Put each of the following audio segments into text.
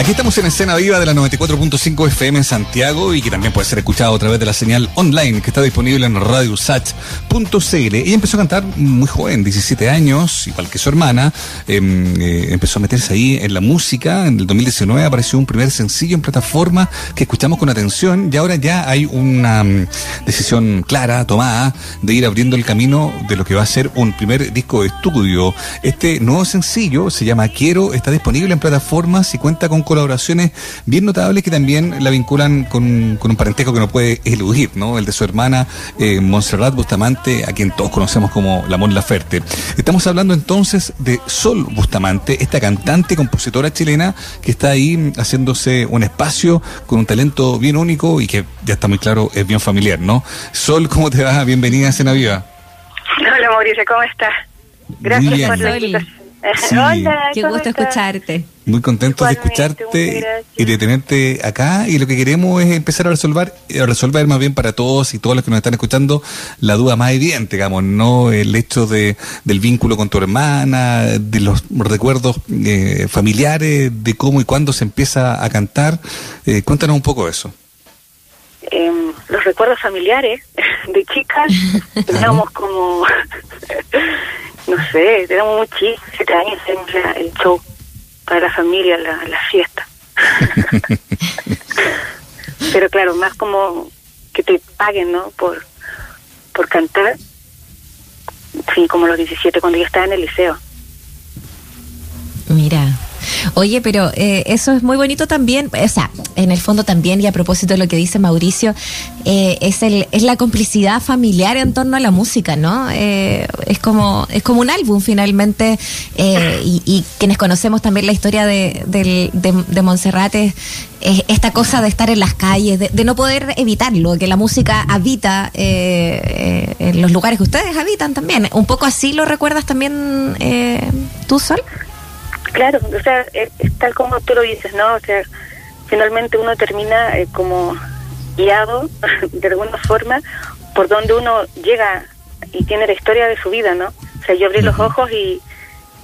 Aquí estamos en escena viva de la 94.5 FM en Santiago y que también puede ser escuchado a través de la señal online que está disponible en radiosach.cl. Ella empezó a cantar muy joven, 17 años, igual que su hermana. Em, eh, empezó a meterse ahí en la música. En el 2019 apareció un primer sencillo en plataforma que escuchamos con atención y ahora ya hay una mm, decisión clara, tomada, de ir abriendo el camino de lo que va a ser un primer disco de estudio. Este nuevo sencillo se llama Quiero, está disponible en plataformas y cuenta con colaboraciones bien notables que también la vinculan con, con un parentesco que no puede eludir, ¿no? El de su hermana eh, Montserrat Bustamante, a quien todos conocemos como la Mon Laferte. Estamos hablando entonces de Sol Bustamante, esta cantante y compositora chilena que está ahí haciéndose un espacio con un talento bien único y que ya está muy claro, es bien familiar, ¿no? Sol, ¿cómo te va? Bienvenida a Cena Viva. Hola Mauricio, ¿cómo estás? Gracias por la invitación. Sí. Hola, Qué ¿cómo gusto estás? escucharte. Muy contentos de escucharte y de tenerte acá. Y lo que queremos es empezar a resolver, a resolver más bien para todos y todos los que nos están escuchando la duda más evidente, digamos, no el hecho de, del vínculo con tu hermana, de los recuerdos eh, familiares, de cómo y cuándo se empieza a cantar. Eh, cuéntanos un poco eso. Em, los recuerdos familiares de chicas, teníamos como, no sé, teníamos muy chicos, siete años, la- el show para la familia, la, la fiesta. Pero claro, más como que te paguen, ¿no? Por, por cantar. Sí, como los 17, cuando yo estaba en el liceo. Mira. Oye, pero eh, eso es muy bonito también, o sea, en el fondo también, y a propósito de lo que dice Mauricio, eh, es el es la complicidad familiar en torno a la música, ¿no? Eh, es como es como un álbum finalmente, eh, y, y quienes conocemos también la historia de, de, de Montserrat es, es esta cosa de estar en las calles, de, de no poder evitarlo, que la música habita eh, en los lugares que ustedes habitan también. ¿Un poco así lo recuerdas también tú, Sol? Claro, o sea, es, es tal como tú lo dices, ¿no? O sea, finalmente uno termina eh, como guiado de alguna forma por donde uno llega y tiene la historia de su vida, ¿no? O sea, yo abrí los ojos y,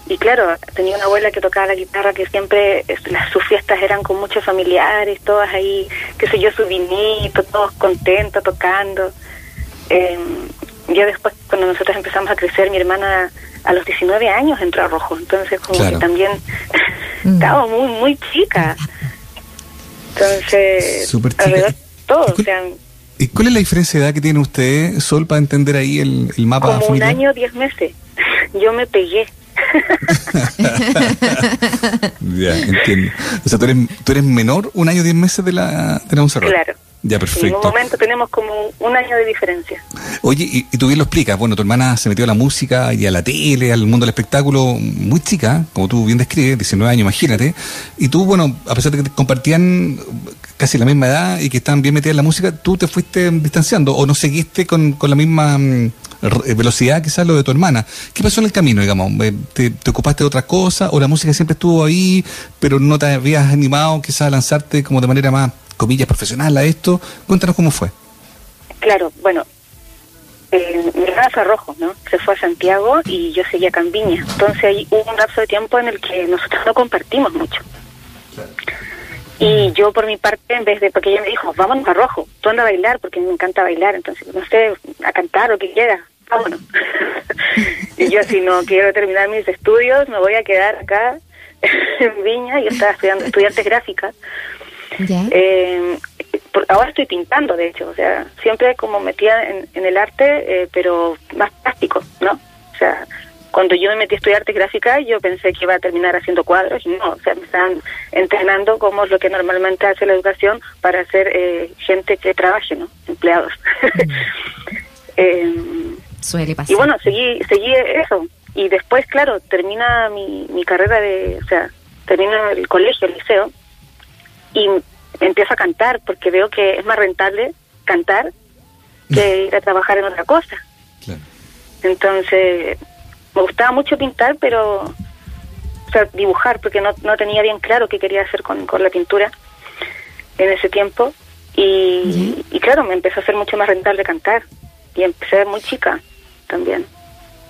y claro, tenía una abuela que tocaba la guitarra que siempre las, sus fiestas eran con muchos familiares, todas ahí, qué sé yo, su vinito, todos contentos tocando. Eh, ya después, cuando nosotros empezamos a crecer, mi hermana a los 19 años entró a Rojo, entonces como Claro. que también Mm. estaba muy, muy chica. Entonces, Súper chica. alrededor todo, ¿Y o cuál- sea, ¿Y cuál es la diferencia de edad que tiene usted, Sol, para entender ahí el, el mapa como un año, 10 meses. Yo me pegué. Ya, entiendo. O sea, tú eres, tú eres menor un año, diez meses de la, de la Montserrat. Claro. Ya, En un momento tenemos como un año de diferencia. Oye, y, y tú bien lo explicas, bueno, tu hermana se metió a la música y a la tele, al mundo del espectáculo muy chica, como tú bien describes, 19 años, imagínate. Y tú, bueno, a pesar de que compartían casi la misma edad y que estaban bien metidas en la música, tú te fuiste distanciando o no seguiste con, con la misma mm, r- velocidad quizás lo de tu hermana. ¿Qué pasó en el camino, digamos? Eh, ¿Te, te ocupaste de otras cosas o la música siempre estuvo ahí, pero no te habías animado quizás a lanzarte como de manera más, comillas, profesional a esto? Cuéntanos cómo fue. Claro, bueno, eh, mi hermana fue a Rojo, ¿no? Se fue a Santiago y yo seguía acá en Viña. Entonces ahí hubo un lapso de tiempo en el que nosotros no compartimos mucho. Y yo por mi parte, en vez de, porque ella me dijo, vámonos a Rojo, tú anda a bailar, porque a me encanta bailar, entonces, no sé, a cantar o que quieras, vámonos. y yo si no quiero terminar mis estudios, me voy a quedar acá en Viña, yo estaba estudiando estudiantes gráficas. ¿Ya? Eh, ahora estoy pintando, de hecho, o sea, siempre como metida en, en el arte, eh, pero más plástico, ¿no? O sea, cuando yo me metí a estudiar arte gráfica, yo pensé que iba a terminar haciendo cuadros y no, o sea, me estaban entrenando como es lo que normalmente hace la educación para hacer eh, gente que trabaje, ¿no? Empleados. Eh, Suele pasar. y bueno, seguí, seguí eso. Y después, claro, termina mi, mi carrera de, o sea, termino el colegio, el liceo, y empiezo a cantar porque veo que es más rentable cantar que ir a trabajar en otra cosa. Claro. Entonces, me gustaba mucho pintar, pero, o sea, dibujar, porque no, no tenía bien claro qué quería hacer con, con la pintura en ese tiempo. Y, y claro, me empezó a ser mucho más rentable cantar. Y empecé muy chica también.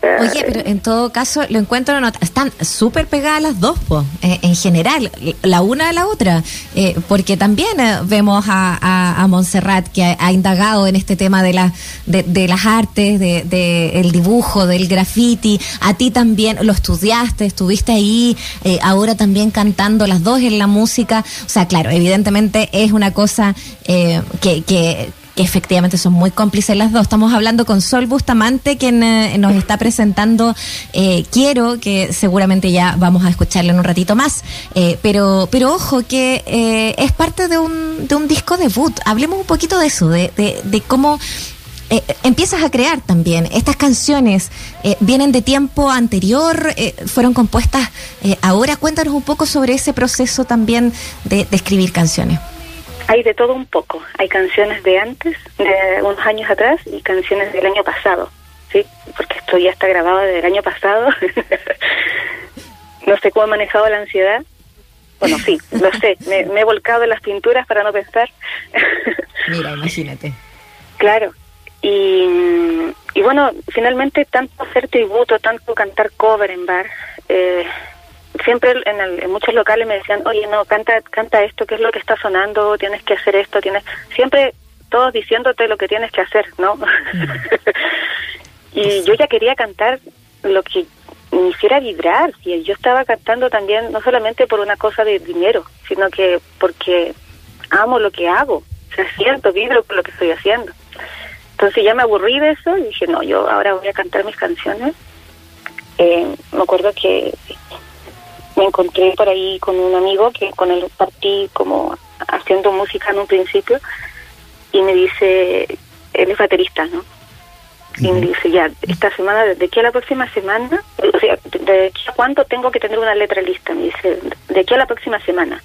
Oye, pero en todo caso, lo encuentro, no, están súper pegadas las dos, po, eh, en general, la una a la otra, eh, porque también eh, vemos a, a, Montserrat que ha, indagado en este tema de, la, de, las artes, del de, el dibujo, del graffiti, a ti también lo estudiaste, estuviste ahí, ahora también cantando las dos en la música, o sea, claro, evidentemente es una cosa que, que que efectivamente son muy cómplices las dos. Estamos hablando con Sol Bustamante, quien eh, nos está presentando eh, Quiero, que seguramente ya vamos a escucharle en un ratito más. Eh, pero, pero ojo, que es parte de un, de un disco debut. Hablemos un poquito de eso, de, de, cómo empiezas a crear también. Estas canciones vienen de tiempo anterior, fueron compuestas ahora. Cuéntanos un poco sobre ese proceso también de, de escribir canciones. Hay de todo un poco. Hay canciones de antes, de unos años atrás, y canciones del año pasado, ¿sí? Porque esto ya está grabado del año pasado. no sé cómo he manejado la ansiedad. Bueno, sí, lo sé. Me, he volcado en las pinturas para no pensar. Mira, imagínate. Claro. Y, y bueno, finalmente tanto hacer tributo, tanto cantar cover en bar, eh, siempre en, muchos locales me decían, oye, no, canta, canta esto, ¿qué es lo que está sonando? Tienes que hacer esto, tienes... Siempre todos diciéndote lo que tienes que hacer, ¿no? y yo ya quería cantar lo que me hiciera vibrar. Y yo estaba cantando también, no solamente por una cosa de dinero, sino que porque amo lo que hago. O sea, siento, vibro por lo que estoy haciendo. Entonces ya me aburrí de eso y dije, no, yo ahora voy a cantar mis canciones. Eh, me acuerdo que me encontré por ahí con un amigo que con él partí como haciendo música en un principio y me dice, él es baterista, ¿no? Y me dice, ya, esta semana, ¿de aquí a la próxima semana? O sea, ¿de aquí a cuánto tengo que tener una letra lista? Me dice, ¿de aquí a la próxima semana?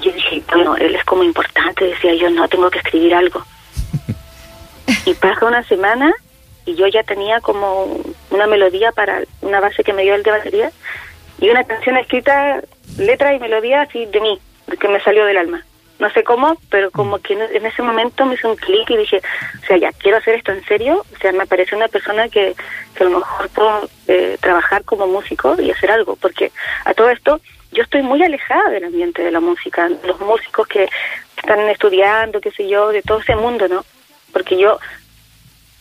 Y yo dije, bueno, él es como importante, decía yo, no, tengo que escribir algo. y pasa una semana y yo ya tenía como una melodía para una base que me dio el de batería y una canción escrita, letra y melodía así de mí, que me salió del alma. No sé cómo, pero como que en ese momento me hizo un clic y dije, o sea, ya quiero hacer esto en serio. O sea, me parece una persona que, que a lo mejor puedo eh, trabajar como músico y hacer algo, porque a todo esto yo estoy muy alejada del ambiente de la música, los músicos que están estudiando, qué sé yo, de todo ese mundo, ¿no? Porque yo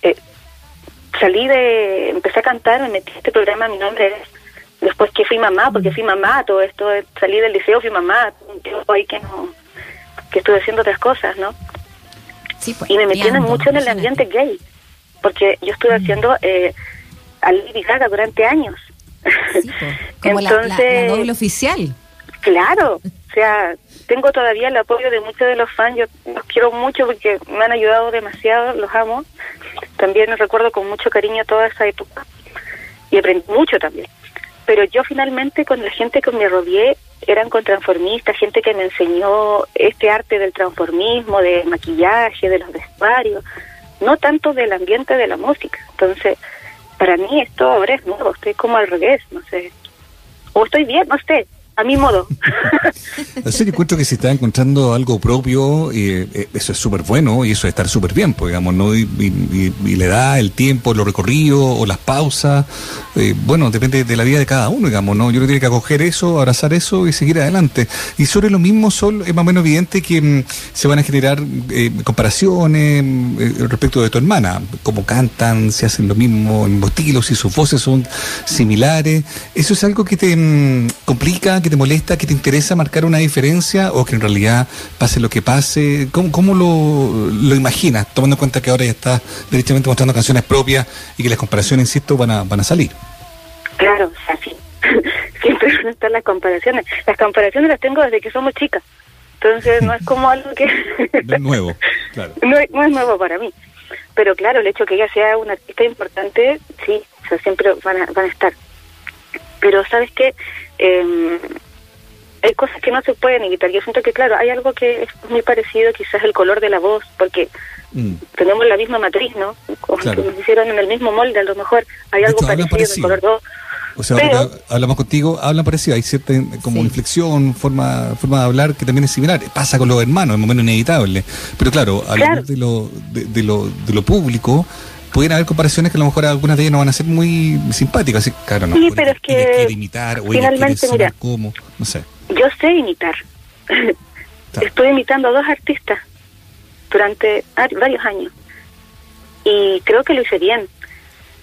eh, salí de, empecé a cantar, me metí a este programa, mi nombre es después que fui mamá, porque fui mamá, todo esto, salí del liceo, fui mamá, un tiempo ahí que no, que estuve haciendo otras cosas, ¿no? Sí, pues, y me metieron mucho en el ambiente gay, porque yo estuve mm. haciendo eh, a Lady Gaga durante años. Sí, pues, como Entonces, la, doble oficial. Claro, o sea, tengo todavía el apoyo de muchos de los fans, yo los quiero mucho porque me han ayudado demasiado, los amo. También recuerdo con mucho cariño toda esa época y aprendí mucho también pero yo finalmente con la gente que me rodeé eran con transformistas, gente que me enseñó este arte del transformismo, de maquillaje, de los vestuarios, no tanto del ambiente de la música. Entonces, para mí esto ahora es nuevo, estoy como al revés, no sé. O estoy bien, no sé, a mi modo. Así que encuentro que se está encontrando algo propio, y eh, eso es súper bueno y eso es estar súper bien, pues, digamos, ¿no? Y, le da el tiempo, los recorridos o las pausas, eh, bueno, depende de la vida de cada uno, digamos, ¿no? Yo creo que tiene que acoger eso, abrazar eso y seguir adelante. Y sobre lo mismo, Sol, es más o menos evidente que mm, se van a generar eh, comparaciones respecto de tu hermana, cómo cantan, si hacen lo mismo, en estilo, si sus voces son similares. ¿Eso es algo que te mm, complica? Que te molesta, que te interesa marcar una diferencia o que en realidad pase lo que pase? ¿Cómo, cómo lo, lo imaginas, tomando en cuenta que ahora ya estás directamente mostrando canciones propias y que las comparaciones, insisto, van a, van a salir? Claro, así. Siempre van a estar las comparaciones. Las comparaciones las tengo desde que somos chicas. Entonces no es como algo que... no es nuevo, claro. No, no, es nuevo para mí. Pero claro, el hecho que ella sea una artista importante, sí, o sea, siempre van a, van a estar. Pero sabes qué, eh, hay cosas que no se pueden evitar. Yo siento que, claro, hay algo que es muy parecido, quizás el color de la voz, porque mm. tenemos la misma matriz, ¿no? Como que nos hicieron en el mismo molde, a lo mejor hay algo parecido, en el color de voz. O sea, hablamos contigo, hablan parecido, hay cierta como inflexión, forma forma de hablar que también es similar. Pasa con los hermanos, es momento inevitable. Pero claro, hablar de, lo, de, lo, de lo público, pueden haber comparaciones que a lo mejor algunas de ellas no van a ser muy simpáticas. Así, claro, no. Sí, pero es que quiere imitar o finalmente, mira, cómo, no sé. Yo sé imitar. Estoy imitando a dos artistas durante varios años y creo que lo hice bien.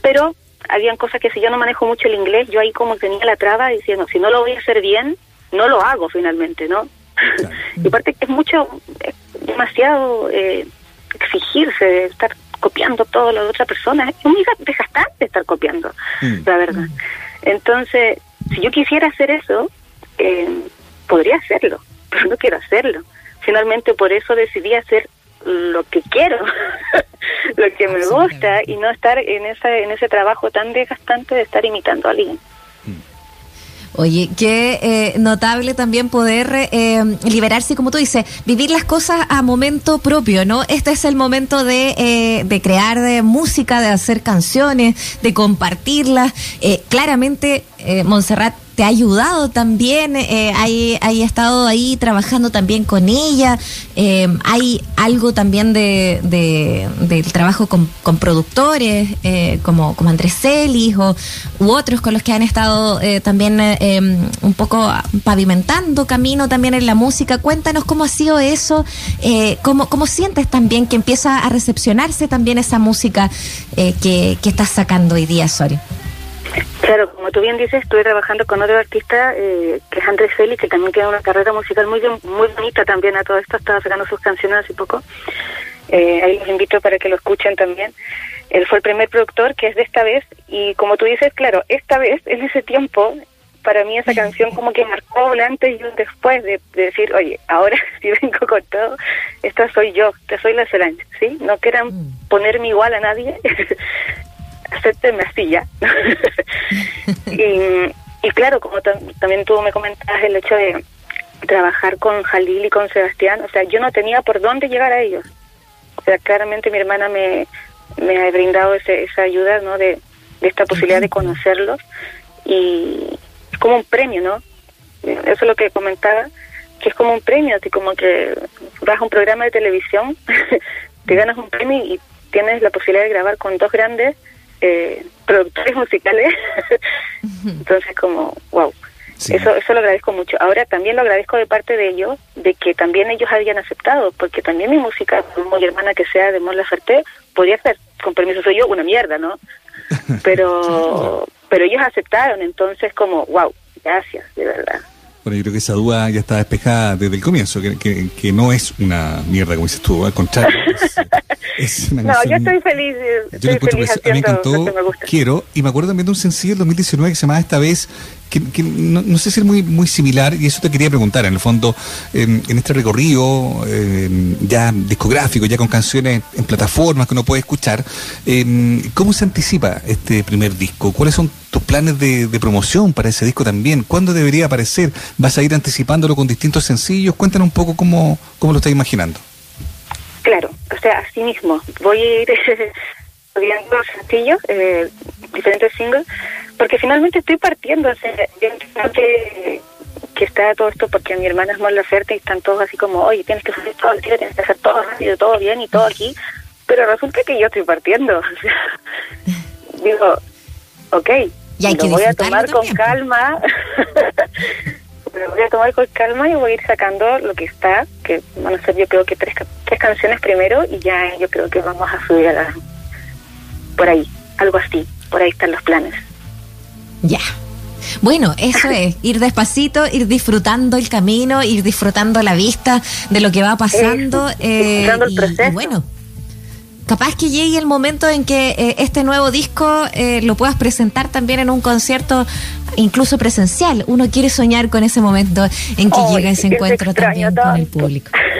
Pero habían cosas que si yo no manejo mucho el inglés, yo ahí como tenía la traba diciendo, si no lo voy a hacer bien, no lo hago finalmente, ¿no? y aparte que es mucho, es demasiado eh, exigirse, estar copiando todo lo de otra persona, es muy desgastante estar copiando, mm. la verdad. Entonces, si yo quisiera hacer eso, eh, podría hacerlo, pero no quiero hacerlo. Finalmente por eso decidí hacer lo que quiero, lo que me gusta y no estar en ese, en ese trabajo tan desgastante de estar imitando a alguien. Oye, qué eh, notable también poder eh, liberarse, como tú dices, vivir las cosas a momento propio, ¿no? Este es el momento de, eh, de crear de música, de hacer canciones, de compartirlas. claramente, Montserrat te ha ayudado también, eh, hay, hay, estado ahí trabajando también con ella, eh, hay algo también de, del trabajo con, productores eh, como, como Andrés Celis o, u otros con los que han estado eh, también un poco pavimentando camino también en la música. Cuéntanos cómo ha sido eso, cómo, cómo sientes también que empieza a recepcionarse también esa música que, que estás sacando hoy día, Sori. Claro, como tú bien dices, estuve trabajando con otro artista eh, que es Andrés Félix, que también tiene una carrera musical muy muy bonita también a todo esto, estaba sacando sus canciones hace poco. Eh, ahí los invito para que lo escuchen también. Él fue el primer productor que es de esta vez y como tú dices, claro, esta vez, en ese tiempo, para mí esa canción como que marcó un antes y un después de, decir, oye, ahora si vengo con todo, esta soy yo, te soy la Solange, ¿sí? No quieran mm. ponerme igual a nadie, acéptenme así ya. y, claro, como también tú me comentabas el hecho de trabajar con Jalil y con Sebastián, o sea, yo no tenía por dónde llegar a ellos. O sea, claramente mi hermana me, me ha brindado ese, esa ayuda, ¿no? De, de esta posibilidad de conocerlos y es como un premio, ¿no? Eso es lo que comentaba, que es como un premio, así como que vas a un programa de televisión, te ganas un premio y tienes la posibilidad de grabar con dos grandes eh, productores musicales. Entonces, como, wow. Eso, eso lo agradezco mucho. Ahora también lo agradezco de parte de ellos, de que también ellos habían aceptado, porque también mi música, muy hermana que sea de Mon Laferte, podría ser, con permiso soy yo, una mierda, ¿no? Pero, pero ellos aceptaron, entonces como, wow, gracias, de verdad. Bueno, yo creo que esa duda ya está despejada desde el comienzo, que, que, no es una mierda, como dices tú, al contrario. Es, una no, yo estoy feliz. Estoy yo encuentro feliz a mí me encantó, quiero, y me acuerdo también de un sencillo del 2019 que se llamaba Esta vez que, no, sé si es muy, muy similar, y eso te quería preguntar, en el fondo, en este recorrido ya discográfico, ya con canciones en plataformas que uno puede escuchar, ¿cómo se anticipa este primer disco? ¿Cuáles son tus planes de, promoción para ese disco también? ¿Cuándo debería aparecer? ¿Vas a ir anticipándolo con distintos sencillos? Cuéntanos un poco cómo, cómo lo estás imaginando. Claro, o sea, así mismo. Voy a ir viendo sencillos, eh, diferentes singles, porque finalmente estoy partiendo, o sea, que, que está todo esto porque mi hermana es más oferta y están todos así como, oye, tienes que hacer todo el día, tienes que hacer todo rápido, todo bien y todo aquí, pero resulta que yo estoy partiendo, o sea, digo, ok, y lo voy a tomar con calma, lo voy a tomar con calma y voy a ir sacando lo que está, que van a ser yo creo que tres, tres canciones primero y ya yo creo que vamos a subir a la por ahí, algo así, por ahí están los planes. Ya. Bueno, eso es, ir despacito, ir disfrutando el camino, ir disfrutando la vista de lo que va pasando. Eh, el proceso. bueno, capaz que llegue el momento en que eh, este nuevo disco eh, lo puedas presentar también en un concierto incluso presencial. Uno quiere soñar con ese momento en que llega ese encuentro también con el público.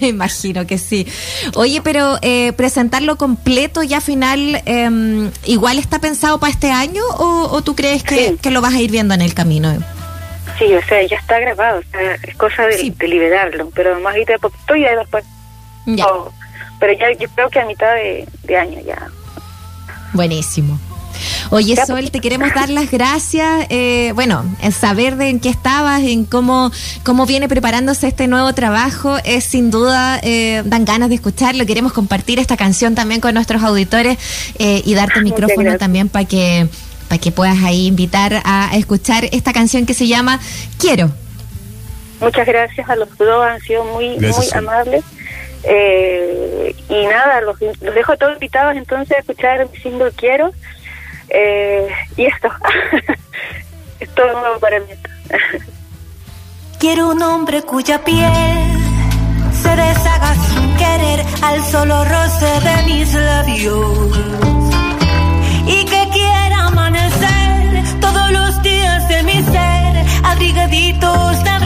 Me imagino que sí. Oye, pero eh, presentarlo completo ya final, em, ¿igual está pensado para este año o, tú crees que, lo vas a ir viendo en el camino? Sí, o sea, ya está grabado, es cosa de, liberarlo, pero más ahorita de poquito y después. Ya. pero ya yo creo que a mitad de, de año ya. Buenísimo. Oye, Sol, te queremos dar las gracias. Eh, bueno, en saber de en qué estabas, en cómo, cómo viene preparándose este nuevo trabajo, es sin duda, eh, dan ganas de escucharlo. Queremos compartir esta canción también con nuestros auditores eh, y darte el micrófono también para que, para que puedas ahí invitar a escuchar esta canción que se llama Quiero. Muchas gracias a los dos, han sido muy, muy amables. Eh, y nada, los, los dejo todos invitados entonces a escuchar mi single Quiero. Eh, y esto, es todo nuevo para mí. Quiero un hombre cuya piel se deshaga sin querer al solo roce de mis labios. Y que quiera amanecer todos los días de mi ser, abrigaditos de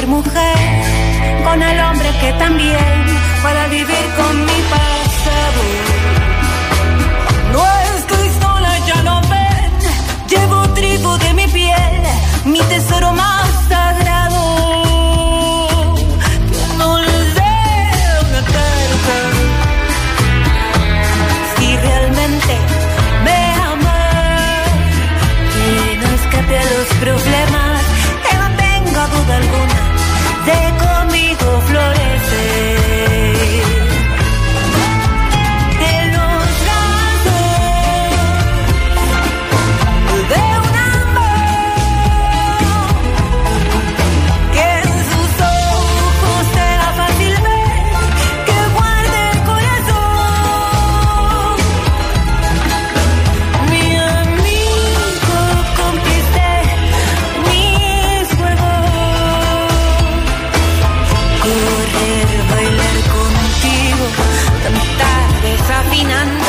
ser mujer con el hombre que también pueda vivir conmigo. caminando.